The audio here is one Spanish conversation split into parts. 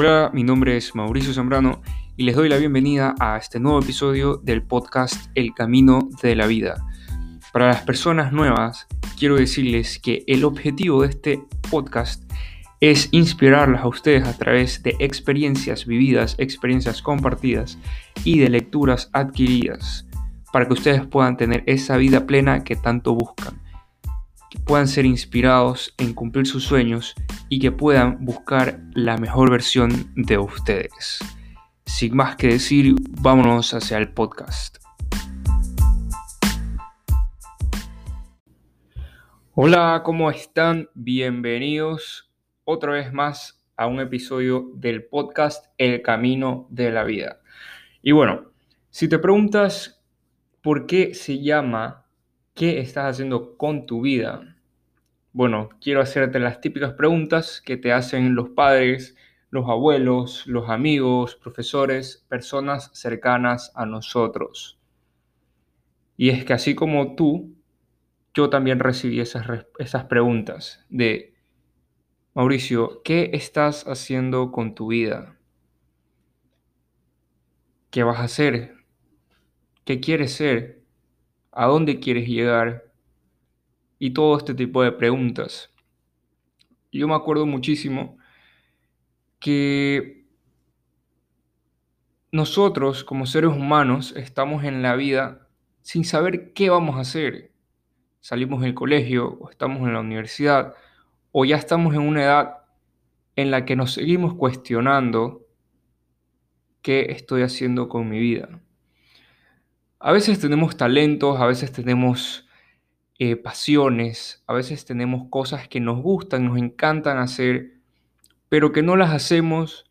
Hola, mi nombre es Mauricio Zambrano y les doy la bienvenida a este nuevo episodio del podcast El Camino de la Vida. Para las personas nuevas, quiero decirles que el objetivo de este podcast es inspirarlas a ustedes a través de experiencias vividas, experiencias compartidas y de lecturas adquiridas, para que ustedes puedan tener esa vida plena que tanto buscan que puedan ser inspirados en cumplir sus sueños y que puedan buscar la mejor versión de ustedes. Sin más que decir, vámonos hacia el podcast. Hola, ¿cómo están? Bienvenidos otra vez más a un episodio del podcast El Camino de la Vida. Y bueno, si te preguntas por qué se llama ¿Qué estás haciendo con tu vida? Bueno, quiero hacerte las típicas preguntas que te hacen los padres, los abuelos, los amigos, profesores, personas cercanas a nosotros. Y es que así como tú, yo también recibí esas, preguntas de, Mauricio, ¿qué estás haciendo con tu vida? ¿Qué vas a hacer? ¿Qué quieres ser? A dónde quieres llegar y todo este tipo de preguntas. Yo me acuerdo muchísimo que nosotros como seres humanos estamos en la vida sin saber qué vamos a hacer. Salimos del colegio o estamos en la universidad o ya estamos en una edad en la que nos seguimos cuestionando qué estoy haciendo con mi vida. A veces tenemos talentos, a veces tenemos eh, pasiones, a veces tenemos cosas que nos gustan, nos encantan hacer, pero que no las hacemos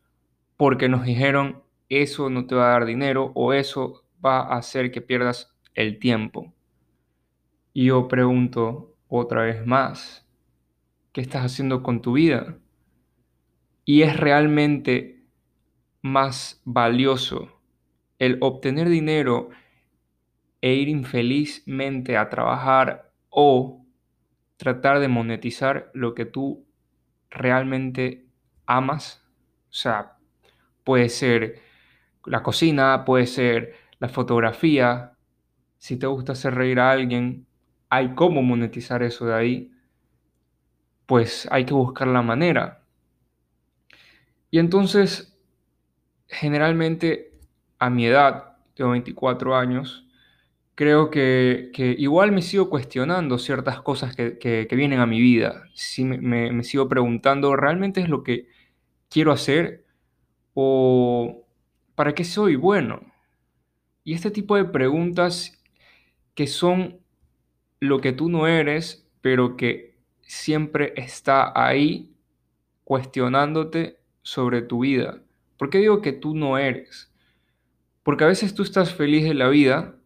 porque nos dijeron eso no te va a dar dinero o eso va a hacer que pierdas el tiempo. Y yo pregunto otra vez más, ¿qué estás haciendo con tu vida? Y es realmente más valioso el obtener dinero e ir infelizmente a trabajar o tratar de monetizar lo que tú realmente amas. O sea, puede ser la cocina, puede ser la fotografía. Si te gusta hacer reír a alguien, hay cómo monetizar eso de ahí. Pues hay que buscar la manera. Y entonces, generalmente a mi edad, tengo 24 años, creo que, igual me sigo cuestionando ciertas cosas que, vienen a mi vida. Si me, sigo preguntando, ¿realmente es lo que quiero hacer? ¿O para qué soy bueno? Y este tipo de preguntas que son lo que tú no eres, pero que siempre está ahí cuestionándote sobre tu vida. ¿Por qué digo que tú no eres? Porque a veces tú estás feliz de la vida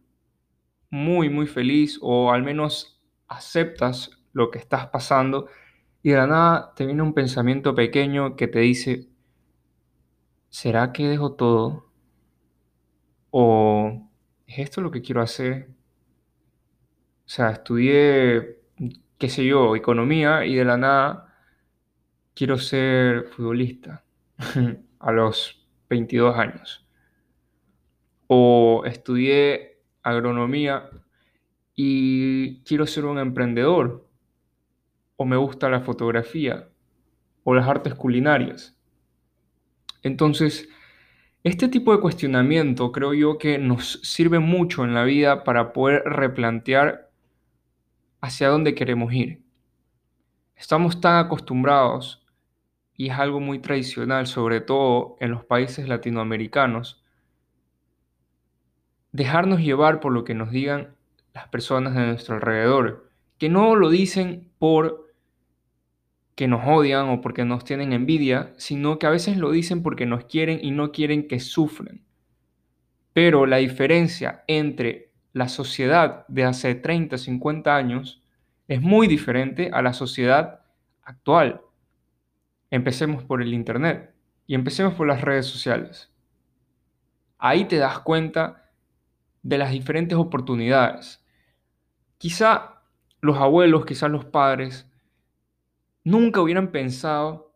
muy, muy feliz o al menos aceptas lo que estás pasando y de la nada te viene un pensamiento pequeño que te dice, ¿será que dejo todo? ¿O es esto lo que quiero hacer? O sea, estudié, qué sé yo, economía y de la nada quiero ser futbolista a los 22 años. O estudié agronomía y quiero ser un emprendedor, o me gusta la fotografía, o las artes culinarias. Entonces, este tipo de cuestionamiento creo yo que nos sirve mucho en la vida para poder replantear hacia dónde queremos ir. Estamos tan acostumbrados, y es algo muy tradicional, sobre todo en los países latinoamericanos, dejarnos llevar por lo que nos digan las personas de nuestro alrededor, que no lo dicen por que nos odian o porque nos tienen envidia, sino que a veces lo dicen porque nos quieren y no quieren que sufran. Pero la diferencia entre la sociedad de hace 30, 50 años es muy diferente a la sociedad actual. Empecemos por el Internet y empecemos por las redes sociales. Ahí te das cuenta de las diferentes oportunidades. Quizá los abuelos, quizá los padres, nunca hubieran pensado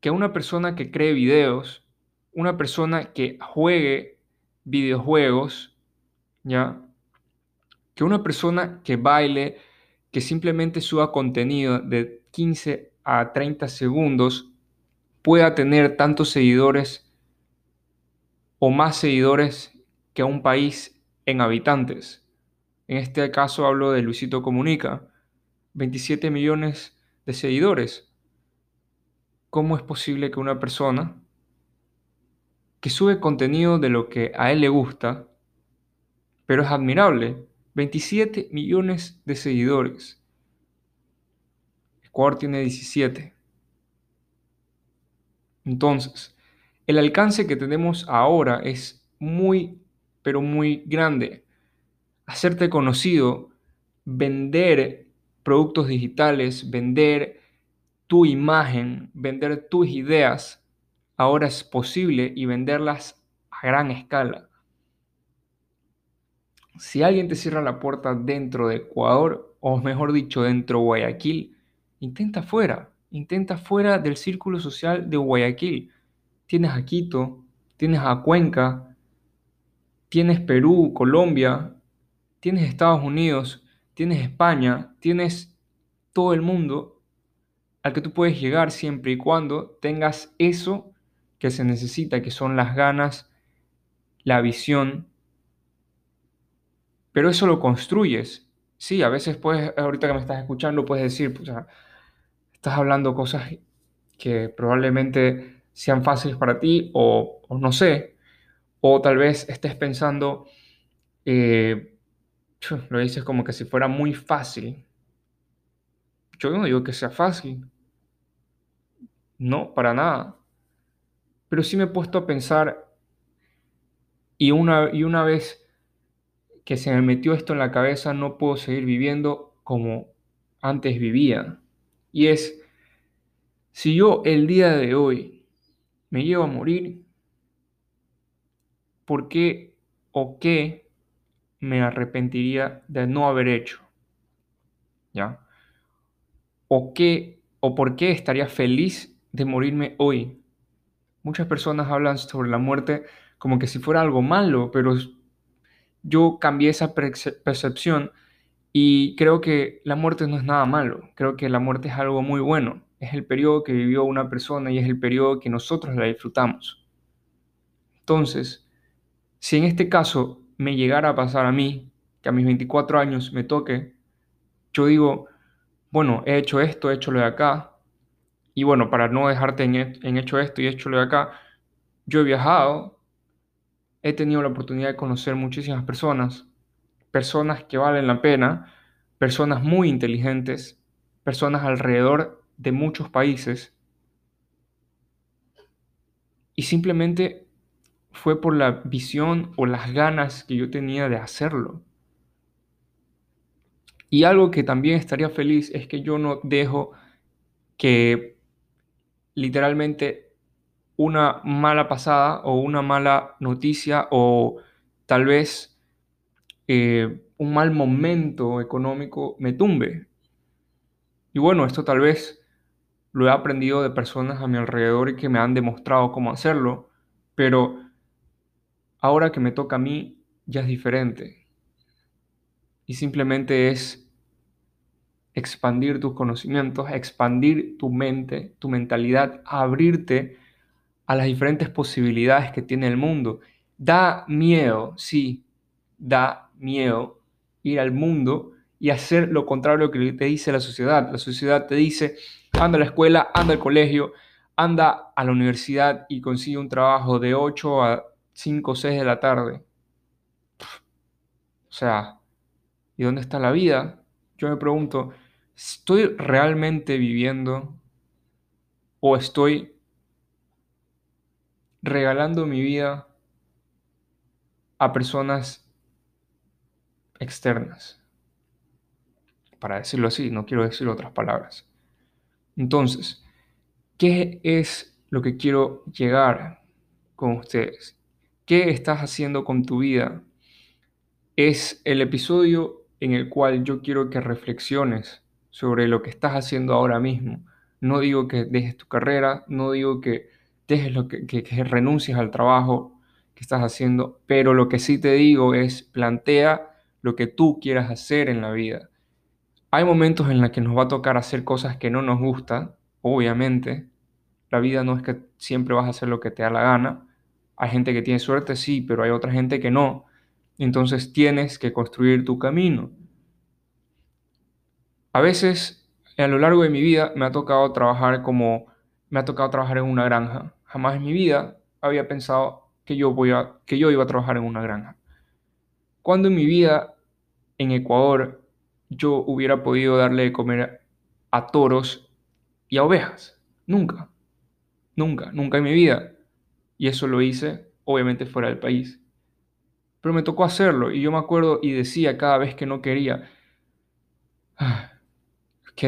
que una persona que cree videos, una persona que juegue videojuegos, ¿ya? Que una persona que baile, que simplemente suba contenido de 15 a 30 segundos, pueda tener tantos seguidores o más seguidores que un país en habitantes. En este caso hablo de Luisito Comunica, 27 millones de seguidores. ¿Cómo es posible que una persona que sube contenido de lo que a él le gusta, pero es admirable, 27 millones de seguidores. Ecuador tiene 17. Entonces, el alcance que tenemos ahora es muy, pero muy grande. Hacerte conocido, vender productos digitales, vender tu imagen, vender tus ideas, ahora es posible y venderlas a gran escala. Si alguien te cierra la puerta dentro de Ecuador, o mejor dicho, dentro de Guayaquil, intenta fuera, intenta fuera del círculo social de Guayaquil. Tienes a Quito, tienes a Cuenca, tienes Perú, Colombia, tienes Estados Unidos, tienes España, tienes todo el mundo al que tú puedes llegar siempre y cuando tengas eso que se necesita, que son las ganas, la visión, pero eso lo construyes. Sí, a veces puedes, ahorita que me estás escuchando, puedes decir, pues, estás hablando cosas que probablemente sean fáciles para ti o, no sé, o tal vez estés pensando, eh, lo dices como que si fuera muy fácil. Yo no digo que sea fácil. No, para nada. Pero sí me he puesto a pensar y una, y una vez que se me metió esto en la cabeza, no puedo seguir viviendo como antes vivía. Y es, si yo el día de hoy me llevo a morir, ¿por qué o qué me arrepentiría de no haber hecho? ¿Ya? ¿O qué o por qué estaría feliz de morirme hoy? Muchas personas hablan sobre la muerte como que si fuera algo malo, pero yo cambié esa percepción y creo que la muerte no es nada malo, creo que la muerte es algo muy bueno, es el periodo que vivió una persona y es el periodo que nosotros la disfrutamos. Entonces, si en este caso me llegara a pasar a mí, que a mis 24 años me toque, yo digo, bueno, he hecho esto, he hecho lo de acá, y bueno, para no dejarte en, hecho esto y hecho lo de acá, yo he viajado, he tenido la oportunidad de conocer muchísimas personas, personas que valen la pena, personas muy inteligentes, personas alrededor de muchos países. Y simplemente fue por la visión o las ganas que yo tenía de hacerlo. Y algo que también estaría feliz es que yo no dejo que literalmente una mala pasada o una mala noticia o tal vez eh, un mal momento económico me tumbe. Y bueno, esto tal vez lo he aprendido de personas a mi alrededor y que me han demostrado cómo hacerlo, pero ahora que me toca a mí ya es diferente. Y simplemente es expandir tus conocimientos, expandir tu mente, tu mentalidad, abrirte a las diferentes posibilidades que tiene el mundo. Da miedo, sí, da miedo ir al mundo y hacer lo contrario a lo que te dice la sociedad. La sociedad te dice, anda a la escuela, anda al colegio, anda a la universidad y consigue un trabajo de 8 a 5 o 6 de la tarde. O sea, ¿y dónde está la vida? Yo me pregunto, ¿estoy realmente viviendo o estoy regalando mi vida a personas externas. Para decirlo así, no quiero decir otras palabras. Entonces, ¿qué es lo que quiero llegar con ustedes? ¿Qué estás haciendo con tu vida? Es el episodio en el cual yo quiero que reflexiones sobre lo que estás haciendo ahora mismo, no digo que dejes tu carrera, no digo que dejes lo que, renuncies al trabajo que estás haciendo, pero lo que sí te digo es plantea lo que tú quieras hacer en la vida. Hay momentos en los que nos va a tocar hacer cosas que no nos gustan, obviamente. La vida no es que siempre vas a hacer lo que te da la gana. Hay gente que tiene suerte, sí, pero hay otra gente que no. Entonces tienes que construir tu camino. A veces, a lo largo de mi vida, me ha tocado trabajar como, me ha tocado trabajar en una granja. Jamás en mi vida había pensado que yo, que yo iba a trabajar en una granja. Cuando en mi vida, en Ecuador, yo hubiera podido darle de comer a toros y a ovejas. Nunca. Nunca, nunca en mi vida. Y eso lo hice, obviamente, fuera del país. Pero me tocó hacerlo y yo me acuerdo y decía cada vez que no quería, ah, ok,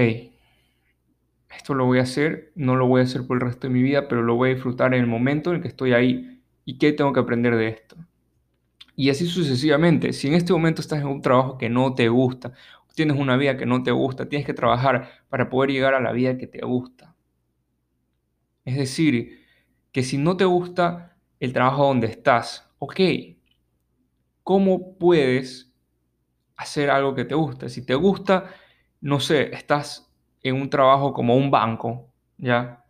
esto lo voy a hacer, no lo voy a hacer por el resto de mi vida, pero lo voy a disfrutar en el momento en que estoy ahí y qué tengo que aprender de esto. Y así sucesivamente. Si en este momento estás en un trabajo que no te gusta, tienes una vida que no te gusta, tienes que trabajar para poder llegar a la vida que te gusta. Es decir, que si no te gusta el trabajo donde estás, ok, ¿cómo puedes hacer algo que te guste? Si te gusta, no sé, estás en un trabajo como un banco, ¿ya?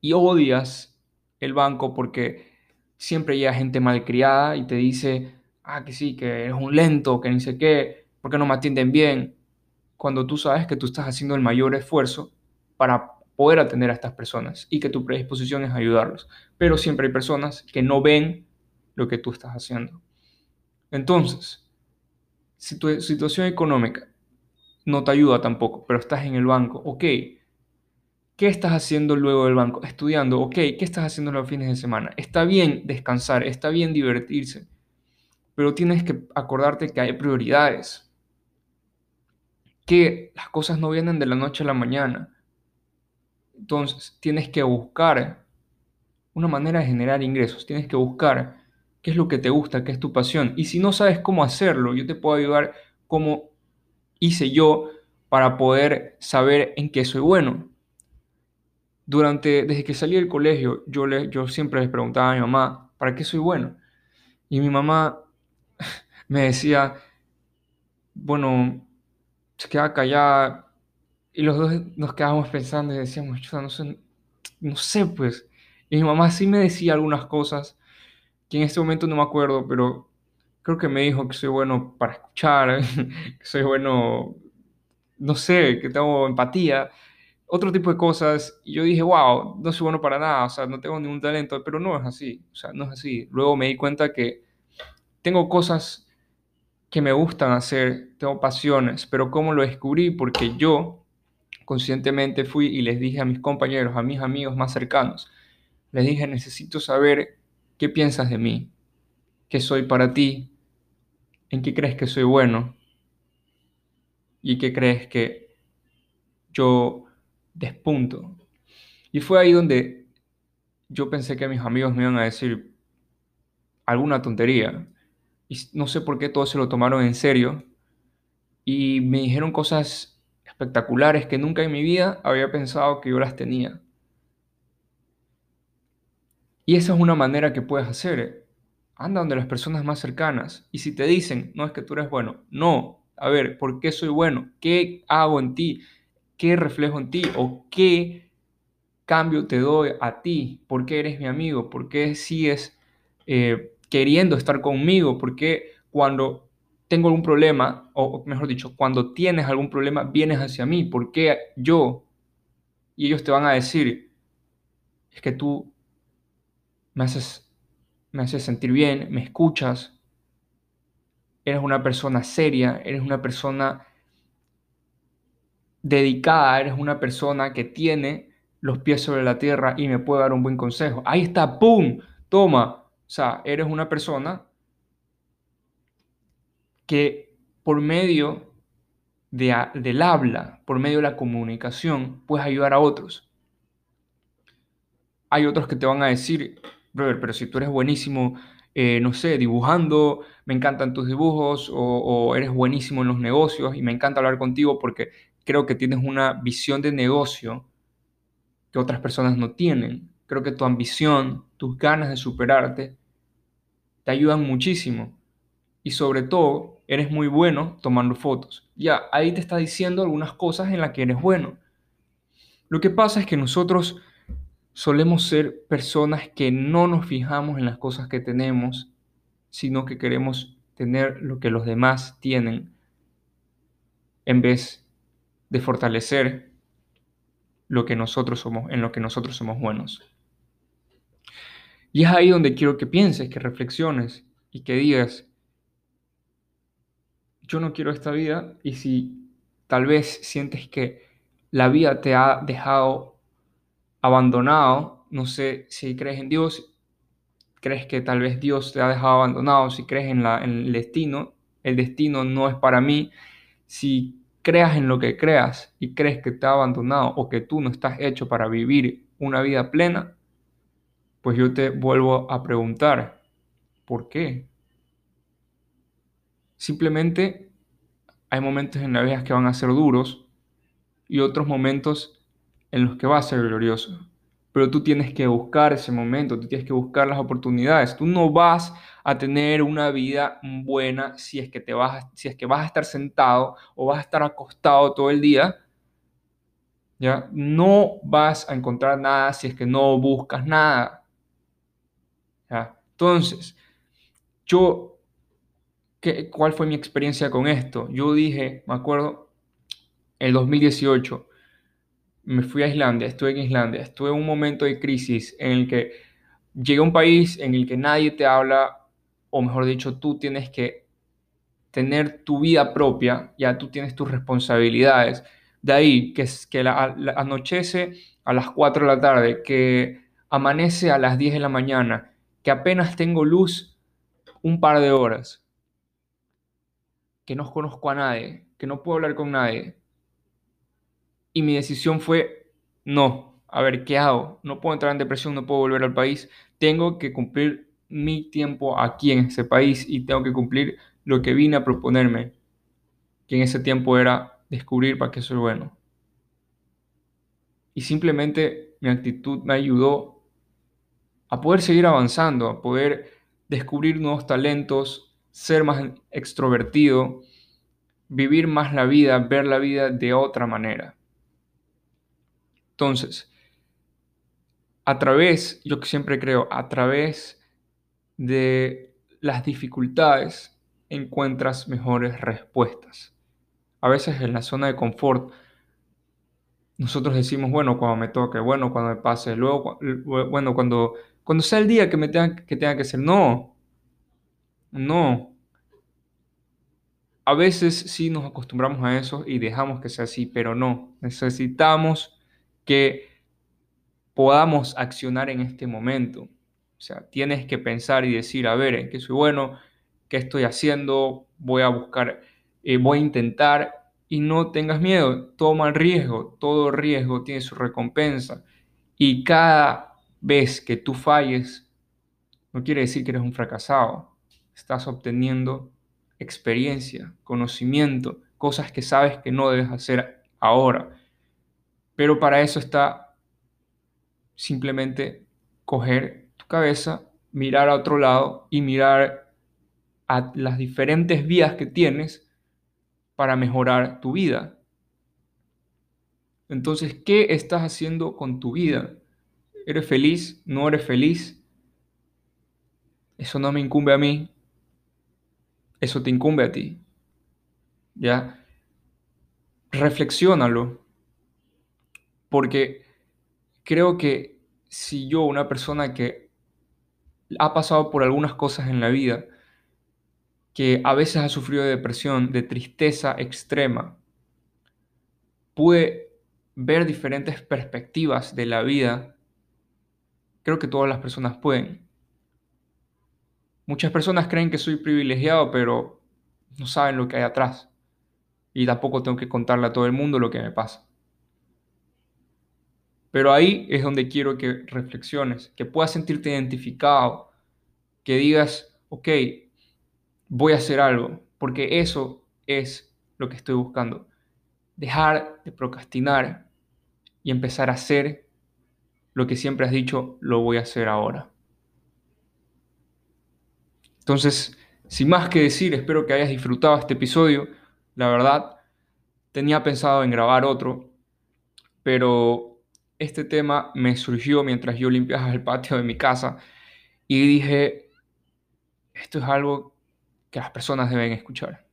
Y odias el banco porque siempre llega gente malcriada y te dice, ah, que sí, que eres un lento, que ni sé qué, porque no me atienden bien, cuando tú sabes que tú estás haciendo el mayor esfuerzo para poder atender a estas personas y que tu predisposición es ayudarlos. Pero siempre hay personas que no ven lo que tú estás haciendo. Entonces, si tu situación económica no te ayuda tampoco, pero estás en el banco, ok, ¿qué estás haciendo luego del banco? Estudiando, ok, ¿qué estás haciendo los fines de semana? Está bien descansar, está bien divertirse, pero tienes que acordarte que hay prioridades, que las cosas no vienen de la noche a la mañana entonces, tienes que buscar una manera de generar ingresos, tienes que buscar qué es lo que te gusta, qué es tu pasión. Y si no sabes cómo hacerlo, yo te puedo ayudar como hice yo para poder saber en qué soy bueno. Durante, desde que salí del colegio, yo, le, yo siempre les preguntaba a mi mamá, ¿para qué soy bueno? Y mi mamá me decía, bueno, se queda callada, y los dos nos quedábamos pensando y decíamos, no sé, no sé, pues. Y mi mamá sí me decía algunas cosas que en este momento no me acuerdo, pero creo que me dijo que soy bueno para escuchar, que soy bueno, no sé, que tengo empatía, otro tipo de cosas. Y yo dije, wow, no soy bueno para nada, o sea, no tengo ningún talento, pero no es así, o sea, no es así. Luego me di cuenta que tengo cosas que me gustan hacer, tengo pasiones, pero ¿cómo lo descubrí? Porque yo conscientemente fui y les dije a mis compañeros, a mis amigos más cercanos, les dije, necesito saber qué piensas de mí, qué soy para ti, en qué crees que soy bueno y qué crees que yo despunto. Y fue ahí donde yo pensé que mis amigos me iban a decir alguna tontería. Y no sé por qué todos se lo tomaron en serio. Y me dijeron cosas espectaculares que nunca en mi vida había pensado que yo las tenía. Y esa es una manera que puedes hacer. Anda donde las personas más cercanas. Y si te dicen, no es que tú eres bueno, no. A ver, ¿por qué soy bueno? ¿Qué hago en ti? ¿Qué reflejo en ti? ¿O qué cambio te doy a ti? ¿Por qué eres mi amigo? ¿Por qué sigues eh, queriendo estar conmigo? ¿Por qué cuando tengo algún problema, o mejor dicho, cuando tienes algún problema, vienes hacia mí. ¿Por qué yo? Y ellos te van a decir, es que tú me haces, me haces sentir bien, me escuchas, eres una persona seria, eres una persona dedicada, eres una persona que tiene los pies sobre la tierra y me puede dar un buen consejo. Ahí está, ¡pum! Toma. O sea, eres una persona que por medio de, del habla, por medio de la comunicación, puedes ayudar a otros. Hay otros que te van a decir, brother, pero si tú eres buenísimo, eh, no sé, dibujando, me encantan tus dibujos, o, o eres buenísimo en los negocios y me encanta hablar contigo porque creo que tienes una visión de negocio que otras personas no tienen. Creo que tu ambición, tus ganas de superarte, te ayudan muchísimo. Y sobre todo, eres muy bueno tomando fotos. Ya, ahí te está diciendo algunas cosas en las que eres bueno. Lo que pasa es que nosotros solemos ser personas que no nos fijamos en las cosas que tenemos, sino que queremos tener lo que los demás tienen, en vez de fortalecer lo que nosotros somos, en lo que nosotros somos buenos. Y es ahí donde quiero que pienses, que reflexiones y que digas, yo no quiero esta vida y si tal vez sientes que la vida te ha dejado abandonado, no sé si crees en Dios, crees que tal vez Dios te ha dejado abandonado, si crees en, en el destino, el destino no es para mí, si creas en lo que creas y crees que te ha abandonado o que tú no estás hecho para vivir una vida plena, pues yo te vuelvo a preguntar, ¿por qué? Simplemente hay momentos en la vida que van a ser duros y otros momentos en los que va a ser glorioso. Pero tú tienes que buscar ese momento, tú tienes que buscar las oportunidades. Tú no vas a tener una vida buena si es que te vas, si es que vas a estar sentado o vas a estar acostado todo el día. ¿Ya? No vas a encontrar nada si es que no buscas nada. Entonces, yo, ¿qué, ¿cuál fue mi experiencia con esto? Yo dije, me acuerdo, el 2018, me fui a Islandia, estuve en Islandia, estuve en un momento de crisis en el que llegué a un país en el que nadie te habla, o mejor dicho, tú tienes que tener tu vida propia, ya tú tienes tus responsabilidades. De ahí que, que la, anochece a las 4 de la tarde, que amanece a las 10 de la mañana, que apenas tengo luz un par de horas, que no conozco a nadie, que no puedo hablar con nadie, y mi decisión fue, no, a ver, ¿qué hago? No puedo entrar en depresión, no puedo volver al país, tengo que cumplir mi tiempo aquí en ese país y tengo que cumplir lo que vine a proponerme, que en ese tiempo era descubrir para qué soy bueno. Y simplemente mi actitud me ayudó a poder seguir avanzando, a poder descubrir nuevos talentos, ser más extrovertido, vivir más la vida, ver la vida de otra manera. Entonces, a través, yo siempre creo, a través de las dificultades encuentras mejores respuestas. A veces en la zona de confort nosotros decimos, bueno, cuando me toque, bueno, cuando me pase, luego, bueno, cuando, cuando sea el día que me tenga que, tenga que ser. No, no. A veces sí nos acostumbramos a eso y dejamos que sea así, pero no. Necesitamos que podamos accionar en este momento. O sea, tienes que pensar y decir, a ver, ¿en qué soy bueno? ¿Qué estoy haciendo? Voy a buscar, eh, voy a intentar y no tengas miedo, toma el riesgo, todo riesgo tiene su recompensa y cada vez que tú falles, no quiere decir que eres un fracasado, estás obteniendo experiencia, conocimiento, cosas que sabes que no debes hacer ahora pero para eso está simplemente coger tu cabeza, mirar a otro lado y mirar a las diferentes vías que tienes para mejorar tu vida. Entonces, ¿qué estás haciendo con tu vida? ¿Eres feliz? ¿No eres feliz? Eso no me incumbe a mí. Eso te incumbe a ti. ¿Ya? Reflexiónalo porque creo que si yo, una persona que ha pasado por algunas cosas en la vida, que a veces ha sufrido de depresión, de tristeza extrema, pude ver diferentes perspectivas de la vida, creo que todas las personas pueden. Muchas personas creen que soy privilegiado, pero no saben lo que hay atrás. Y tampoco tengo que contarle a todo el mundo lo que me pasa. Pero ahí es donde quiero que reflexiones, que puedas sentirte identificado, que digas, ok, voy a hacer algo, porque eso es lo que estoy buscando. Dejar de procrastinar y empezar a hacer lo que siempre has dicho, lo voy a hacer ahora. Entonces, sin más que decir, espero que hayas disfrutado este episodio. La verdad, tenía pensado en grabar otro, pero este tema me surgió mientras yo limpiaba el patio de mi casa y dije, esto es algo que las personas deben escuchar.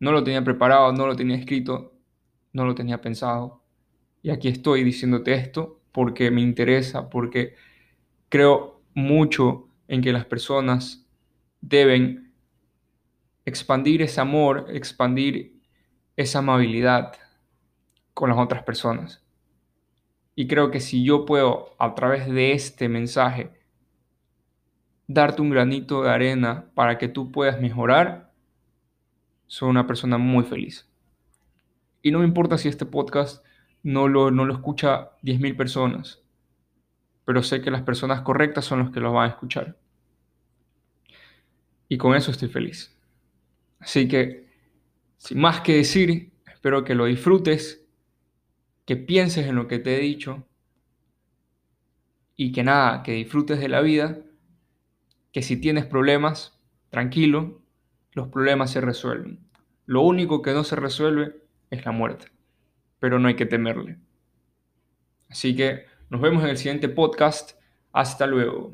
No lo tenía preparado, no lo tenía escrito, no lo tenía pensado. Y aquí estoy diciéndote esto porque me interesa, porque creo mucho en que las personas deben expandir ese amor, expandir esa amabilidad con las otras personas. Y creo que si yo puedo, a través de este mensaje, darte un granito de arena para que tú puedas mejorar, soy una persona muy feliz. Y no me importa si este podcast no lo, no lo escucha 10.000 personas, pero sé que las personas correctas son las que lo van a escuchar. Y con eso estoy feliz. Así que, sin más que decir, espero que lo disfrutes, que pienses en lo que te he dicho y que nada, que disfrutes de la vida, que si tienes problemas, tranquilo, los problemas se resuelven. Lo único que no se resuelve es la muerte, pero no hay que temerle. Así que nos vemos en el siguiente podcast. Hasta luego.